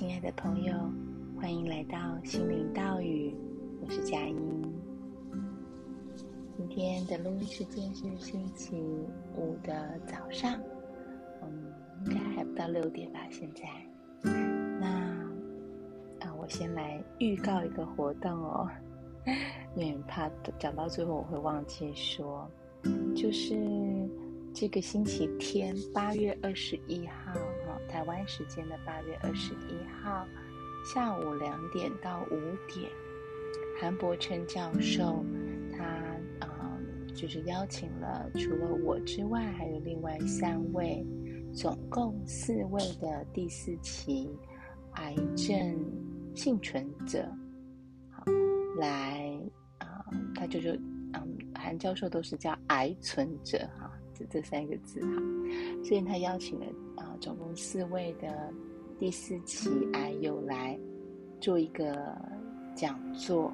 亲爱的朋友，欢迎来到心灵道语，我是佳音。今天的录音时间是星期五的早上，嗯，应该还不到六点吧？现在，那啊，我先来预告一个活动哦，因为怕讲到最后我会忘记说，就是这个星期天，八月二十一号。台湾时间的八月二十一号下午两点到五点，韩柏檉教授他啊、就是邀请了除了我之外，还有另外三位，总共四位的第四期癌症幸存者，好来啊、他就就嗯，韩教授都是叫癌存者哈，这这三个字哈，所以他邀请了。总共四位的第四期癌友来做一个讲座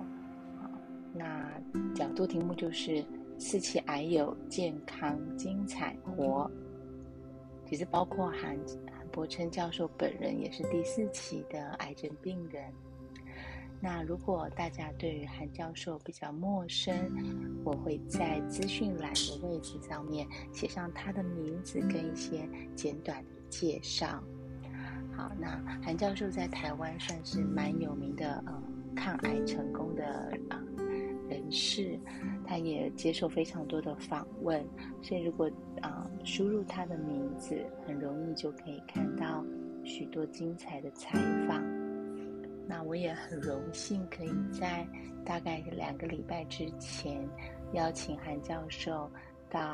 啊，那讲座题目就是“四期癌友健康精彩活”，其实包括韩韩柏檉教授本人也是第四期的癌症病人。那如果大家对于韩教授比较陌生，我会在资讯栏的位置上面写上他的名字跟一些简短的。介绍，好，那韩教授在台湾算是蛮有名的，呃，抗癌成功的啊、人士，他也接受非常多的访问，所以如果啊、输入他的名字，很容易就可以看到许多精彩的采访。那我也很荣幸可以在大概两个礼拜之前邀请韩教授到。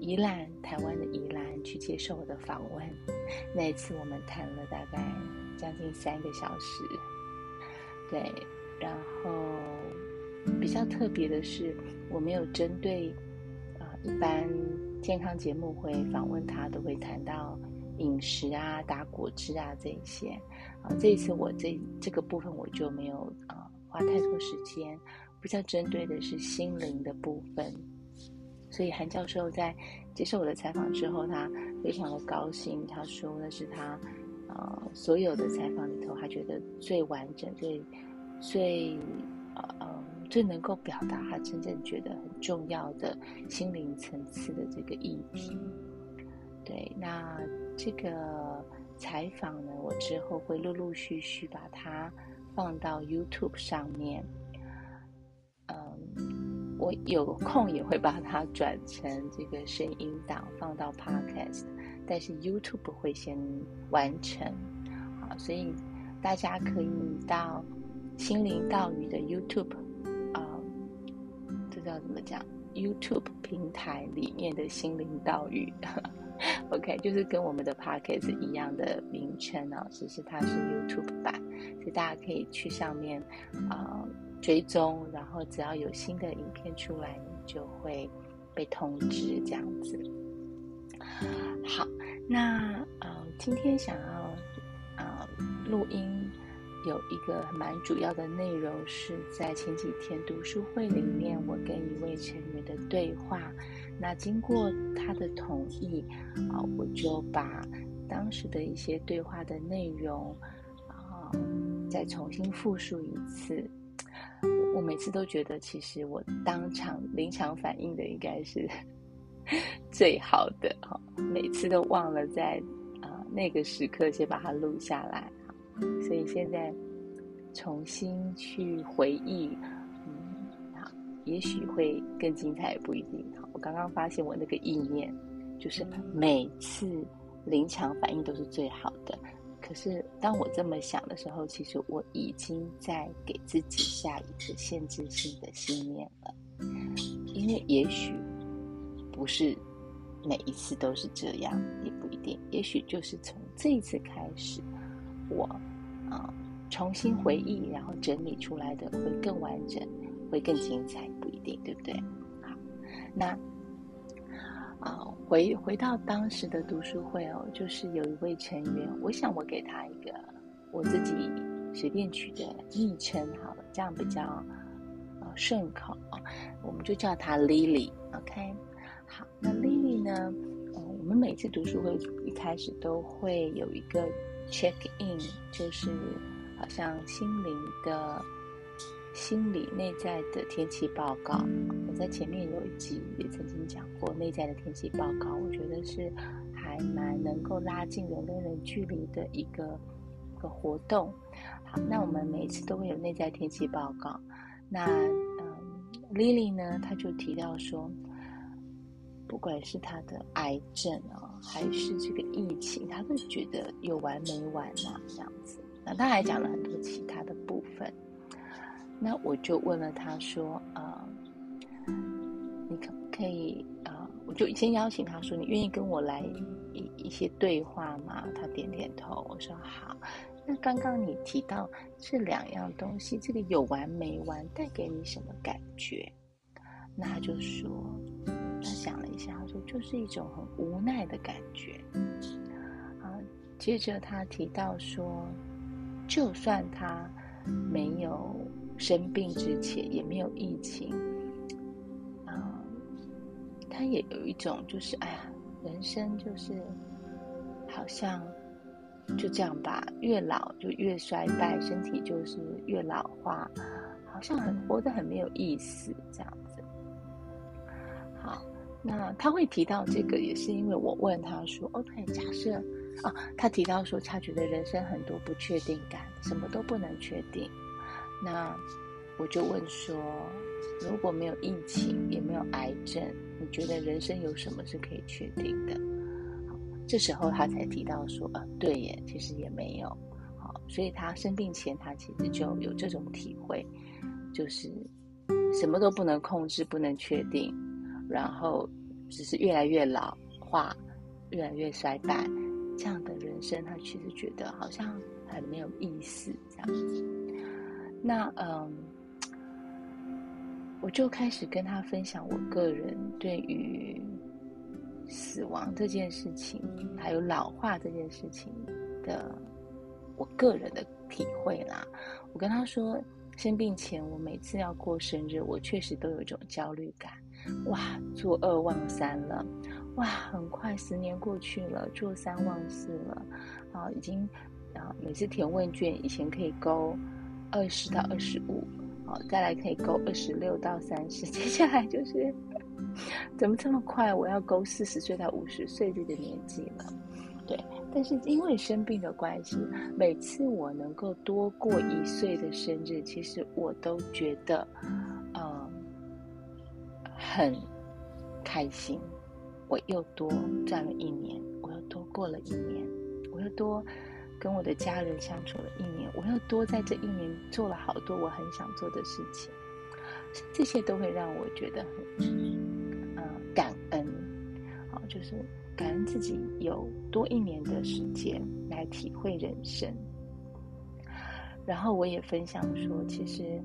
宜兰，台湾的宜兰去接受我的访问，那一次我们谈了大概将近三个小时。对，然后比较特别的是，我没有针对啊、一般健康节目会访问他都会谈到饮食啊、打果汁啊这一些啊、这一次我这这个部分我就没有啊、花太多时间，比较针对的是心灵的部分。所以韩教授在接受我的采访之后，他非常的高兴。他说那是他，呃，所有的采访里头，他觉得最完整、最最呃最能够表达他真正觉得很重要的心灵层次的这个议题。对，那这个采访呢，我之后会陆陆续续把它放到 YouTube 上面。嗯我有空也会把它转成这个声音档放到 Podcast，但是 YouTube 会先完成，啊，所以大家可以到心灵道语的 YouTube 啊，这叫怎么讲？YouTube 平台里面的心灵道语，OK，就是跟我们的 Podcast 一样的名称啊，只是它是 YouTube 版，所以大家可以去上面啊。追踪，然后只要有新的影片出来，你就会被通知这样子。好，那呃，今天想要呃录音，有一个蛮主要的内容是在前几天读书会里面，我跟一位成员的对话。那经过他的同意啊，我就把当时的一些对话的内容啊，再重新复述一次。我每次都觉得，其实我当场临场反应的应该是 最好的哈。每次都忘了在啊、呃、那个时刻先把它录下来，所以现在重新去回忆，嗯，好，也许会更精彩，也不一定。好，我刚刚发现我那个意念，就是每次临场反应都是最好的。可是，当我这么想的时候，其实我已经在给自己下一个限制性的信念了。因为也许不是每一次都是这样，也不一定。也许就是从这一次开始，我啊重新回忆，然后整理出来的会更完整，会更精彩，不一定，对不对？好，那。啊，回回到当时的读书会哦，就是有一位成员，我想我给他一个我自己随便取的昵称好了，这样比较呃顺口，我们就叫他 Lily，OK？好，那 Lily 呢，嗯，我们每次读书会一开始都会有一个 check in，就是好像心灵的、心理内在的天气报告。在前面有一集也曾经讲过内在的天气报告，我觉得是还蛮能够拉近人跟人距离的一个一个活动。好，那我们每一次都会有内在天气报告。那嗯，Lily 呢，她就提到说。不管是他的癌症啊，还是这个疫情，他都觉得有完没完呐，这样子。那他还讲了很多其他的部分。那我就问了他说：“啊、可以啊、？”我就先邀请他说：“你愿意跟我来一一些对话吗？”他点点头。我说：“好。”那刚刚你提到这两样东西，这个有完没完带给你什么感觉？那他就说。他想了一下，他说：“就是一种很无奈的感觉。”啊，接着他提到说：“就算他没有生病之前，也没有疫情，他也有一种就是，哎呀，人生就是好像就这样吧，越老就越衰败，身体就是越老化，好像很活得很没有意思，这样子。”好。那他会提到这个，也是因为我问他说：“OK，假设啊，他提到说他觉得人生很多不确定感，什么都不能确定。那我就问说，如果没有疫情，也没有癌症，你觉得人生有什么是可以确定的？这时候他才提到说，啊，对耶，其实也没有。好，所以他生病前，他其实就有这种体会，就是什么都不能控制，不能确定。”然后，只是越来越老化，越来越衰败，这样的人生，他其实觉得好像很没有意思，这样子。那嗯，我就开始跟他分享我个人对于死亡这件事情，还有老化这件事情的我个人的体会啦。我跟他说，生病前我每次要过生日，我确实都有一种焦虑感。哇，做二忘三了，哇，很快十年过去了，做三忘四了，啊，已经啊，每次填问卷以前可以勾二十到二十五，啊，再来可以勾二十六到三十，接下来就是怎么这么快？我要勾四十岁到五十岁这个年纪了，对，但是因为生病的关系，每次我能够多过一岁的生日，其实我都觉得。很开心，我又多赚了一年，我又多过了一年，我又多跟我的家人相处了一年，我又多在这一年做了好多我很想做的事情，这些都会让我觉得很呃感恩，好，就是感恩自己有多一年的时间来体会人生。然后我也分享说，其实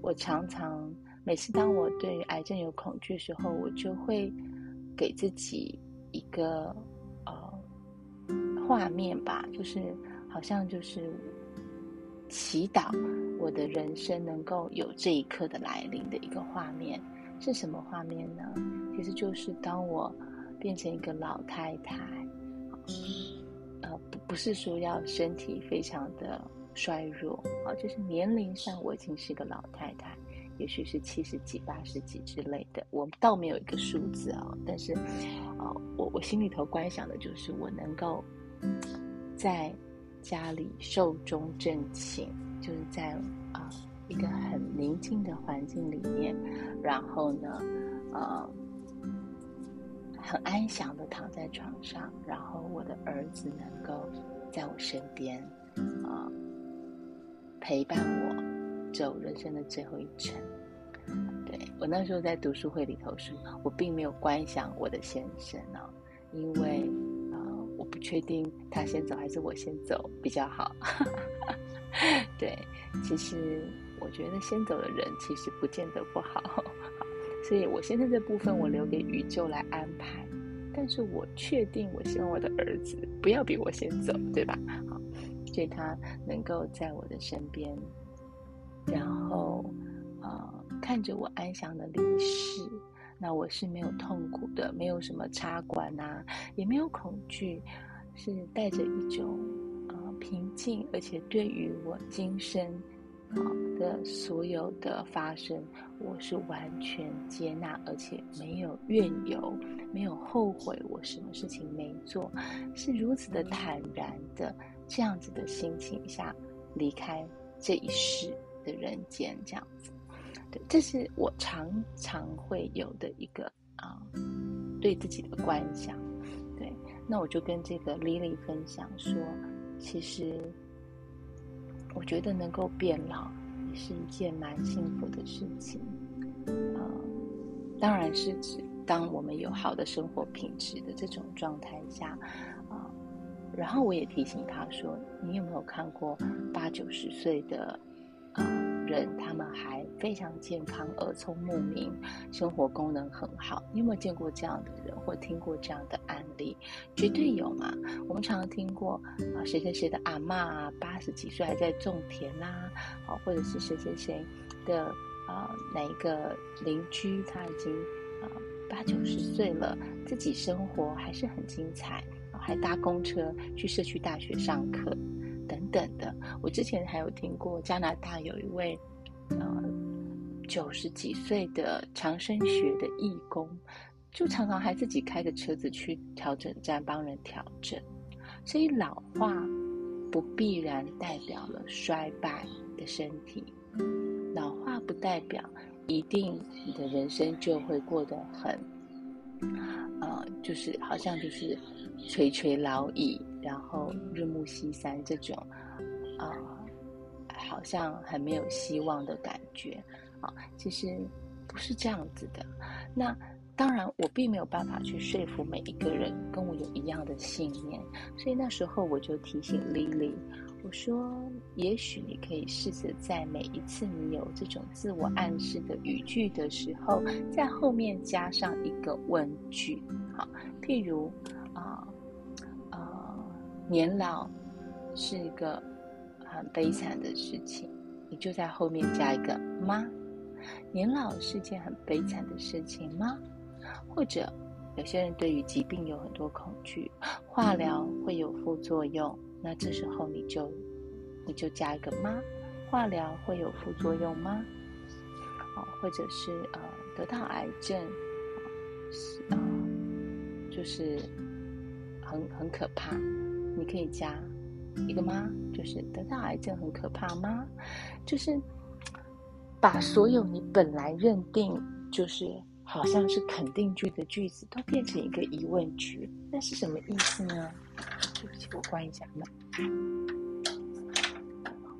我常常。每次当我对于癌症有恐惧的时候，我就会给自己一个呃画面吧，就是好像就是祈祷我的人生能够有这一刻的来临的一个画面。是什么画面呢？其实就是当我变成一个老太太，呃，不不是说要身体非常的衰弱啊，就是年龄上我已经是个老太太。也许是七十几、八十几之类的，我倒没有一个数字啊、哦。但是，呃，我我心里头观想的就是我能够在家里寿终正寝，就是在啊、一个很宁静的环境里面，然后呢，呃，很安详的躺在床上，然后我的儿子能够在我身边啊、陪伴我。走人生的最后一程，对，我那时候在读书会里头说，我并没有观想我的先生啊，因为、不确定他先走还是我先走比较好。对，其实我觉得先走的人其实不见得不好，所以我现在这部分我留给宇宙来安排，但是我确定我希望我的儿子不要比我先走，对吧？好，所以他能够在我的身边。然后，呃，看着我安详的离世，那我是没有痛苦的，没有什么插管啊，也没有恐惧，是带着一种呃平静，而且对于我今生啊的所有的发生，我是完全接纳，而且没有怨尤，没有后悔，我什么事情没做，是如此的坦然的这样子的心情下离开这一世的人间，这样子，对，这是我常常会有的一个啊，对自己的观想，对，那我就跟这个 Lily 分享说。其实，我觉得能够变老也是一件蛮幸福的事情。嗯，当然是指当我们有好的生活品质的这种状态下，啊，然后我也提醒他说：“你有没有看过八九十岁的人，他们还非常健康、耳聪目明，生活功能很好？你有没有见过这样的人，或听过这样的案例？绝对有嘛！我们常常听过啊，谁谁谁的阿嬷啊，八十几岁还在种田啦，啊，或者是谁谁谁的啊哪一个邻居，他已经啊八九十岁了，自己生活还是很精彩，还搭公车去社区大学上课，等的。我之前还有听过加拿大有一位。呃，九十几岁的长生学的义工，就常常还自己开着车子去调整站帮人调整。所以老化不必然代表了衰败的身体，老化不代表一定你的人生就会过得很，呃，就是好像就是垂垂老矣，然后日暮西山这种，呃。好像很没有希望的感觉啊，其实不是这样子的。那当然，我并没有办法去说服每一个人跟我有一样的信念，所以那时候我就提醒 Lily，我说：也许你可以试着在每一次你有这种自我暗示的语句的时候，在后面加上一个问句，好，譬如啊啊、年老是一个。很悲惨的事情，你就在后面加一个吗？年老是件很悲惨的事情吗？或者有些人对于疾病有很多恐惧，化疗会有副作用，那这时候你就你就加一个吗？化疗会有副作用吗？哦，或者是呃得到癌症是，啊、就是很很可怕，你可以加。一个吗？就是得到癌症很可怕吗？就是把所有你本来认定就是好像是肯定句的句子，都变成一个疑问句，那是什么意思呢？对不起，我关一下门。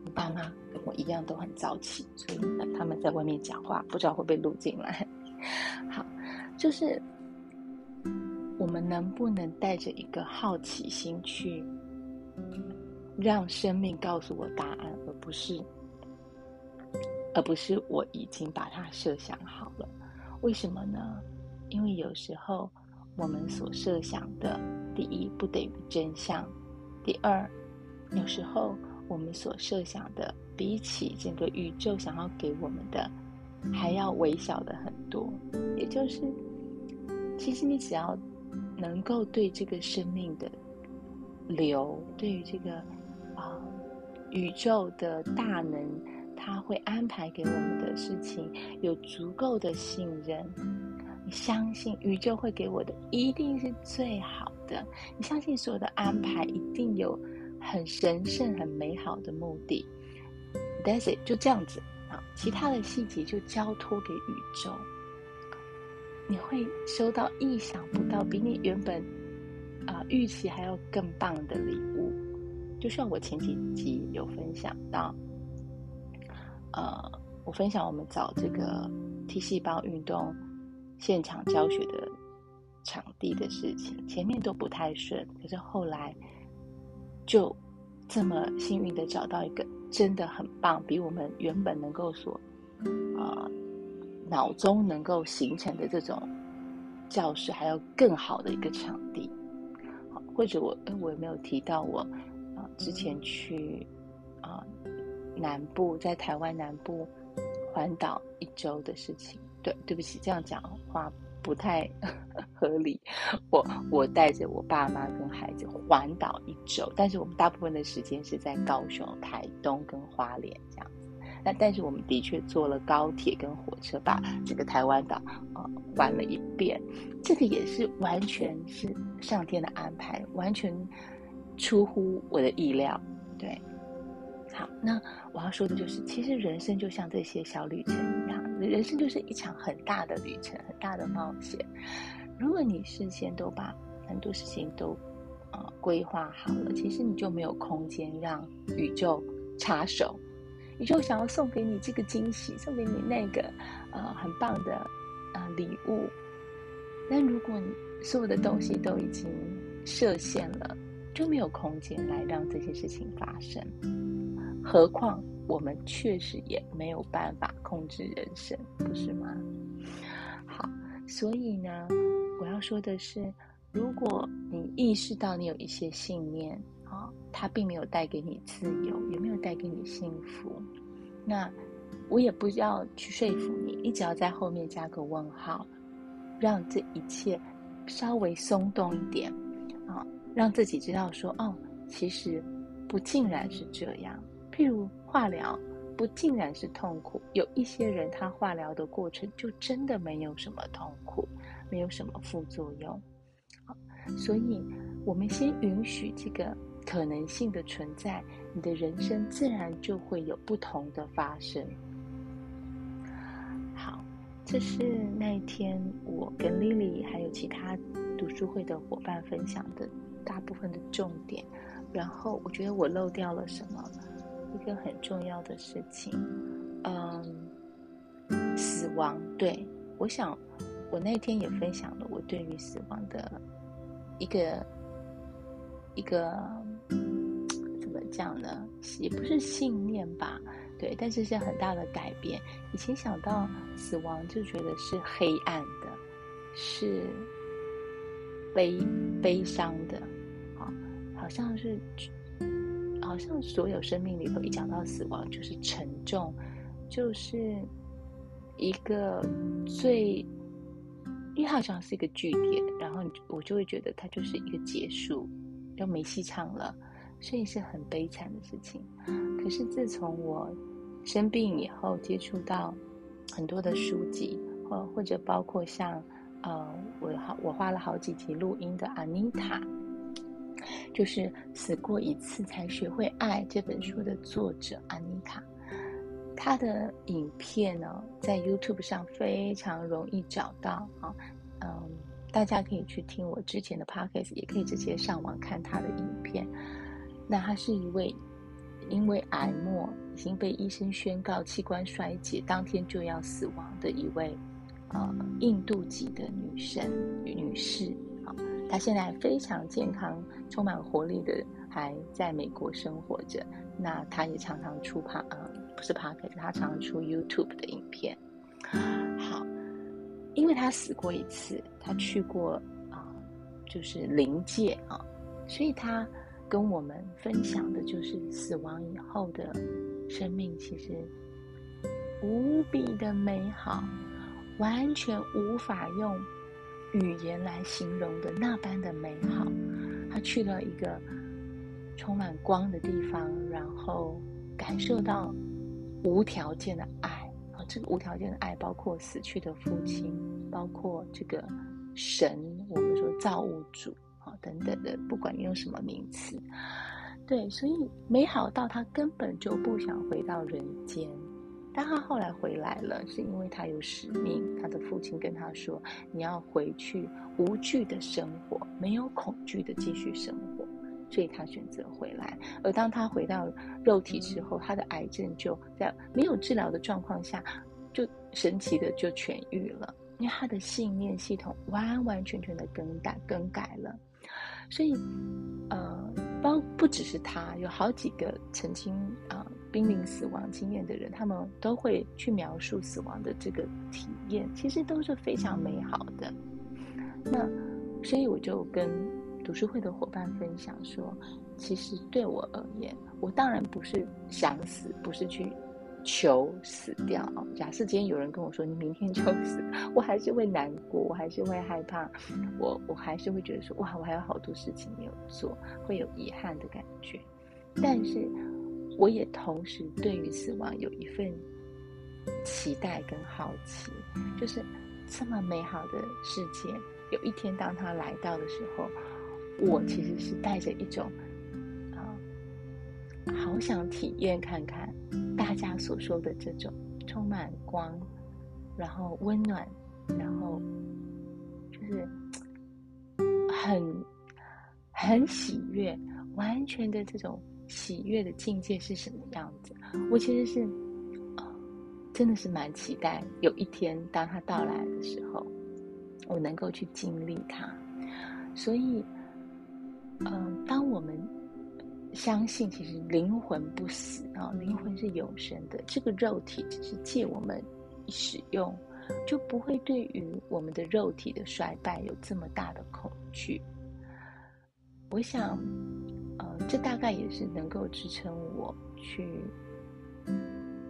我爸妈跟我一样都很早起，所以他们在外面讲话，不知道会不会录进来。好，就是我们能不能带着一个好奇心去？让生命告诉我答案，而不是，而不是我已经把它设想好了。为什么呢？因为有时候我们所设想的，第一不等于真相；第二，有时候我们所设想的，比起整个宇宙想要给我们的，还要微小的很多。也就是，其实你只要能够对这个生命的流，对于这个。宇宙的大能，他会安排给我们的事情有足够的信任。你相信宇宙会给我的一定是最好的，你相信所有的安排一定有很神圣、很美好的目的。That's it，就这样子啊，其他的细节就交托给宇宙。你会收到意想不到，比你原本啊预期还要更棒的礼物。就像我前几集有分享到，呃，我分享我们找这个 T 细胞运动现场教学的场地的事情，前面都不太顺，可是后来就这么幸运的找到一个真的很棒，比我们原本能够所呃脑中能够形成的这种教室还要更好的一个场地。或者我我有没有提到我？之前去啊、呃、南部，在台湾南部环岛一周的事情，对，对不起，这样讲话不太 合理。我我带着我爸妈跟孩子环岛一周，但是我们大部分的时间是在高雄、台东跟花莲这样子。那但是我们的确坐了高铁跟火车，把这个台湾岛呃玩了一遍。这个也是完全是上天的安排，完全出乎我的意料。对，好，那我要说的就是，其实人生就像这些小旅程一样。人生就是一场很大的旅程，很大的冒险。如果你事先都把很多事情都呃规划好了，其实你就没有空间让宇宙插手。宇宙想要送给你这个惊喜，送给你那个呃很棒的呃礼物，但如果你所有的东西都已经设限了，就没有空间来让这些事情发生。何况。我们确实也没有办法控制人生，不是吗？好，所以呢，我要说的是，如果你意识到你有一些信念啊，它并没有带给你自由，也没有带给你幸福，那我也不要去说服你，你只要在后面加个问号，让这一切稍微松动一点啊，让自己知道说，哦，其实不尽然是这样。譬如化疗，不尽然是痛苦。有一些人，他化疗的过程就真的没有什么痛苦，没有什么副作用。好，所以我们先允许这个可能性的存在，你的人生自然就会有不同的发生。好，这是那一天我跟 Lily 还有其他读书会的伙伴分享的大部分的重点。然后我觉得我漏掉了什么？一个很重要的事情，嗯，死亡。对，我想，我那天也分享了我对于死亡的一个一个怎么讲呢？也不是信念吧，对，但是是很大的改变。以前想到死亡就觉得是黑暗的，是悲悲伤的，啊，好像是。好像所有生命里头一讲到死亡，就是沉重，就是一个最，因为它好像是一个句点，然后我就会觉得它就是一个结束，就没戏唱了，所以是很悲惨的事情。可是自从我生病以后，接触到很多的书籍，或或者包括像呃，我好我花了好几集录音的阿妮塔。就是死过一次才学会爱这本书的作者安妮塔，她的影片呢，在 YouTube 上非常容易找到啊，嗯，大家可以去听我之前的 Podcast，也可以直接上网看她的影片。那她是一位因为癌末已经被医生宣告器官衰竭，当天就要死亡的一位呃印度籍的女生女士。啊，她现在非常健康、充满活力的，还在美国生活着。那她也常常出趴，呃，不是趴，可是他常常出 YouTube 的影片。好，因为她死过一次，她去过啊、就是灵界啊，所以她跟我们分享的就是死亡以后的生命，其实无比的美好，完全无法用。语言来形容的那般的美好，他去了一个充满光的地方，然后感受到无条件的爱啊！这个无条件的爱包括死去的父亲，包括这个神，我们说造物主啊等等的，不管你用什么名词，对，所以美好到他根本就不想回到人间。但他后来回来了，是因为他有使命。他的父亲跟他说：“你要回去无惧的生活，没有恐惧的继续生活。”所以他选择回来。而当他回到肉体之后，他的癌症就在没有治疗的状况下，就神奇的就痊愈了。因为他的信念系统完完全全的更改更改了。所以，呃，包不只是他，有好几个曾经啊。濒临死亡经验的人，他们都会去描述死亡的这个体验，其实都是非常美好的。那所以我就跟读书会的伙伴分享说，其实对我而言，我当然不是想死，不是去求死掉。假设今天有人跟我说你明天就死，我还是会难过，我还是会害怕，我我还是会觉得说哇，我还有好多事情没有做，会有遗憾的感觉。但是，我也同时对于死亡有一份期待跟好奇，就是这么美好的世界，有一天当它来到的时候，我其实是带着一种啊。好想体验看看大家所说的这种充满光，然后温暖，然后就是很很喜悦，完全的这种喜悦的境界是什么样子？我其实是啊、真的是蛮期待有一天当它到来的时候，我能够去经历它。所以，嗯、当我们。相信其实灵魂不死啊，灵魂是永生的。这个肉体只是借我们使用，就不会对于我们的肉体的衰败有这么大的恐惧。我想，呃，这大概也是能够支撑我去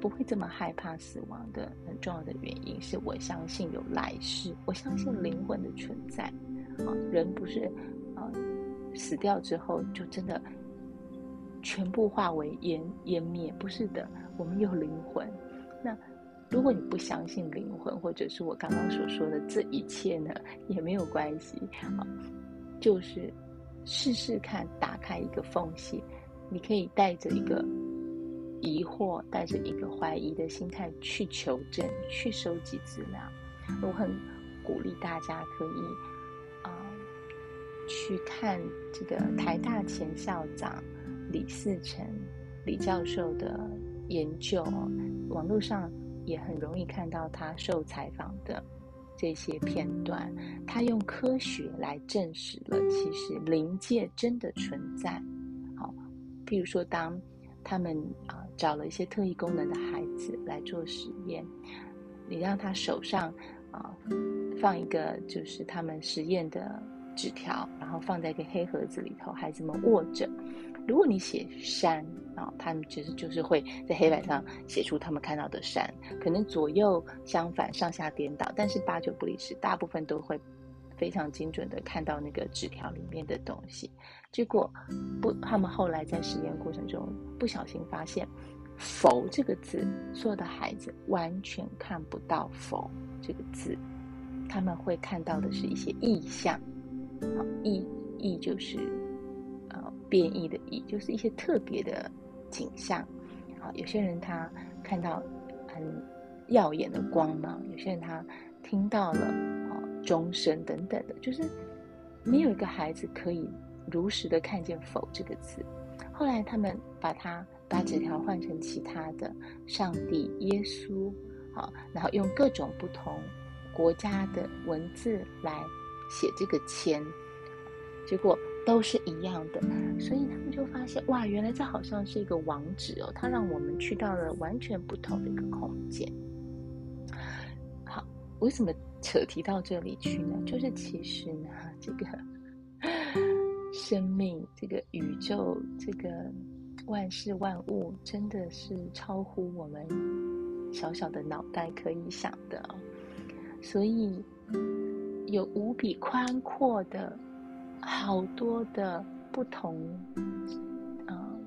不会这么害怕死亡的很重要的原因。是我相信有来世，我相信灵魂的存在。啊，人不是啊，死掉之后就真的。全部化为烟烟灭，不是的，我们有灵魂。那如果你不相信灵魂，或者是我刚刚所说的这一切呢，也没有关系啊。就是试试看，打开一个缝隙，你可以带着一个疑惑，带着一个怀疑的心态去求证，去收集资料。我很鼓励大家可以啊、去看这个台大前校长。李嗣成李教授的研究，网络上也很容易看到他受采访的这些片段。他用科学来证实了，其实灵界真的存在。好，譬如说，当他们啊找了一些特异功能的孩子来做实验，你让他手上啊放一个就是他们实验的纸条，然后放在一个黑盒子里头，孩子们握着。如果你写山啊，他们其实就是会在黑板上写出他们看到的山，可能左右相反、上下颠倒，但是八九不离十，大部分都会非常精准的看到那个纸条里面的东西。结果不，他们后来在实验过程中不小心发现“佛”这个字，所有的孩子完全看不到“佛”这个字，他们会看到的是一些意象，啊，意意就是。变异的异就是一些特别的景象，啊，有些人他看到很耀眼的光芒，有些人他听到了啊钟声等等的，就是没有一个孩子可以如实的看见“否”这个字。后来他们把它把纸条换成其他的上帝、耶稣，啊，然后用各种不同国家的文字来写这个签，结果。都是一样的，所以他们就发现哇，原来这好像是一个网址哦，它让我们去到了完全不同的一个空间。好，为什么扯提到这里去呢？就是其实呢，这个 生命、这个宇宙、这个万事万物，真的是超乎我们小小的脑袋可以想的。所以有无比宽阔的。好多的不同，嗯、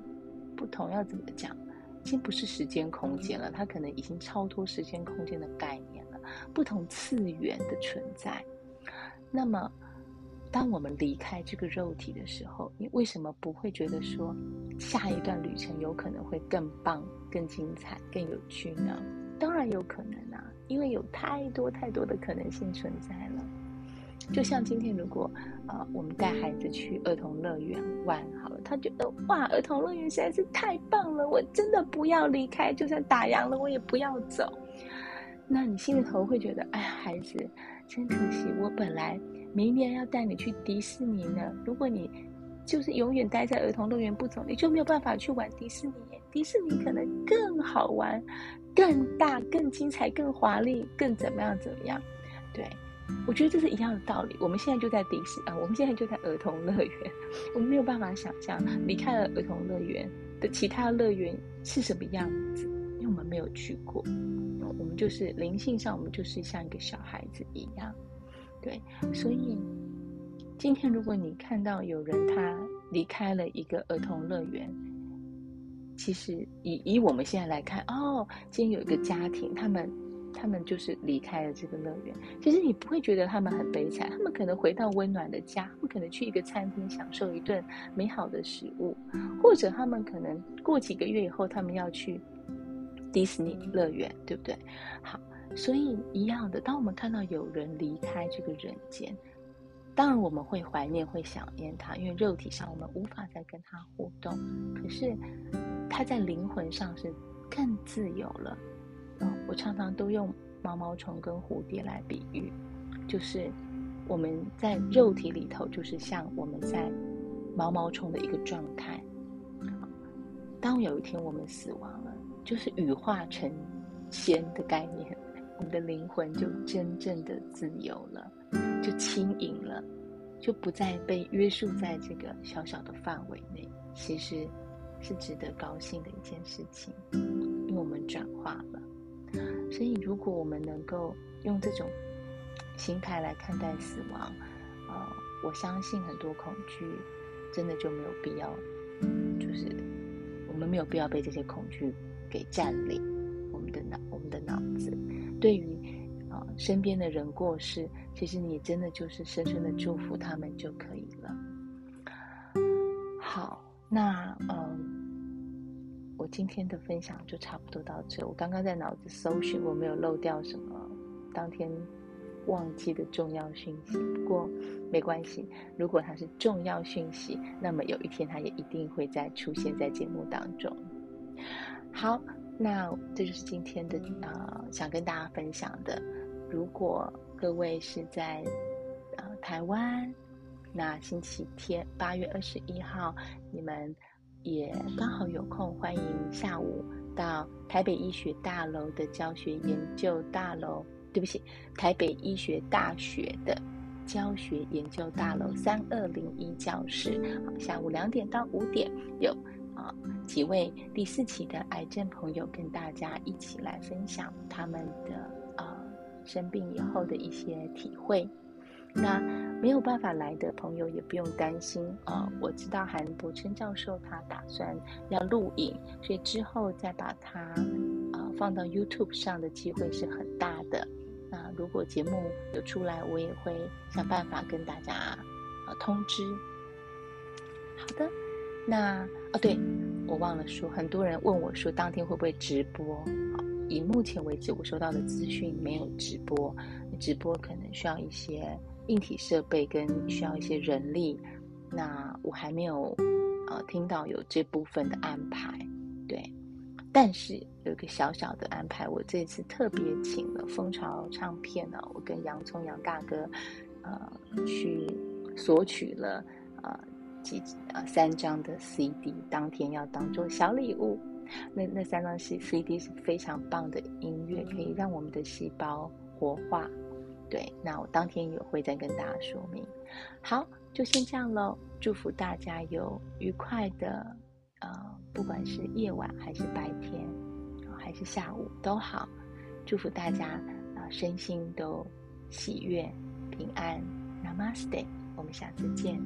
不同要怎么讲？已经不是时间空间了，它可能已经超脱时间空间的概念了。不同次元的存在。那么，当我们离开这个肉体的时候，你为什么不会觉得说下一段旅程有可能会更棒、更精彩、更有趣呢？当然有可能啊，因为有太多太多的可能性存在了。就像今天，如果呃我们带孩子去儿童乐园玩好了，他觉得哇，儿童乐园实在是太棒了，我真的不要离开，就算打烊了我也不要走。那你心里头会觉得，哎呀，孩子真可惜，我本来明年要带你去迪士尼呢。如果你就是永远待在儿童乐园不走，你就没有办法去玩迪士尼。迪士尼可能更好玩、更大、更精彩、更华丽、更怎么样怎么样，对。我觉得这是一样的道理。我们现在就在迪士啊，我们现在就在儿童乐园，我们没有办法想象离开了儿童乐园的其他乐园是什么样子，因为我们没有去过。我们就是灵性上，我们就是像一个小孩子一样，对。所以今天如果你看到有人他离开了一个儿童乐园，其实以以我们现在来看，哦，今天有一个家庭，他们。他们就是离开了这个乐园，其实你不会觉得他们很悲惨，他们可能回到温暖的家，他们可能去一个餐厅享受一顿美好的食物，或者他们可能过几个月以后，他们要去迪士尼乐园，对不对？好，所以一样的，当我们看到有人离开这个人间，当然我们会怀念，会想念他，因为肉体上我们无法再跟他互动，可是他在灵魂上是更自由了。我常常都用毛毛虫跟蝴蝶来比喻，就是我们在肉体里头，就是像我们在毛毛虫的一个状态。当有一天我们死亡了，就是羽化成仙的概念，我们的灵魂就真正的自由了，就轻盈了，就不再被约束在这个小小的范围内。其实是值得高兴的一件事情，因为我们转化了。所以，如果我们能够用这种心态来看待死亡，呃，我相信很多恐惧真的就没有必要，就是我们没有必要被这些恐惧给占领我们的脑，我们的脑子。对于啊、身边的人过世，其实你真的就是深深的祝福他们就可以了。好，那嗯。我今天的分享就差不多到这。我刚刚在脑子搜寻，我没有漏掉什么当天忘记的重要讯息。不过没关系，如果它是重要讯息，那么有一天它也一定会再出现在节目当中。好，那这就是今天的啊、呃，想跟大家分享的。如果各位是在啊、呃、台湾，那星期天八月二十一号，你们。也刚好有空，欢迎下午到台北医学大楼的教学研究大楼，对不起，台北医学大学的教学研究大楼三二零一教室。好，下午两点到五点有啊几位第四期的癌症朋友跟大家一起来分享他们的啊生病以后的一些体会。那没有办法来的朋友也不用担心啊、呃！我知道韩柏琛教授他打算要录影，所以之后再把它啊、呃、放到 YouTube 上的机会是很大的。那如果节目有出来，我也会想办法跟大家啊、呃、通知。好的，那哦对，我忘了说，很多人问我说当天会不会直播？以目前为止我收到的资讯没有直播，直播可能需要一些。硬体设备跟需要一些人力，那我还没有呃听到有这部分的安排，对。但是有一个小小的安排，我这次特别请了风潮唱片呢，我跟洋葱杨大哥呃去索取了呃几呃三张的 CD，当天要当做小礼物。那那三张 CD 是非常棒的音乐，可以让我们的细胞活化。对，那我当天也会再跟大家说明。好，就先这样喽。祝福大家有愉快的，呃，不管是夜晚还是白天，还是下午都好。祝福大家啊，呃，身心都喜悦平安。Namaste，我们下次见。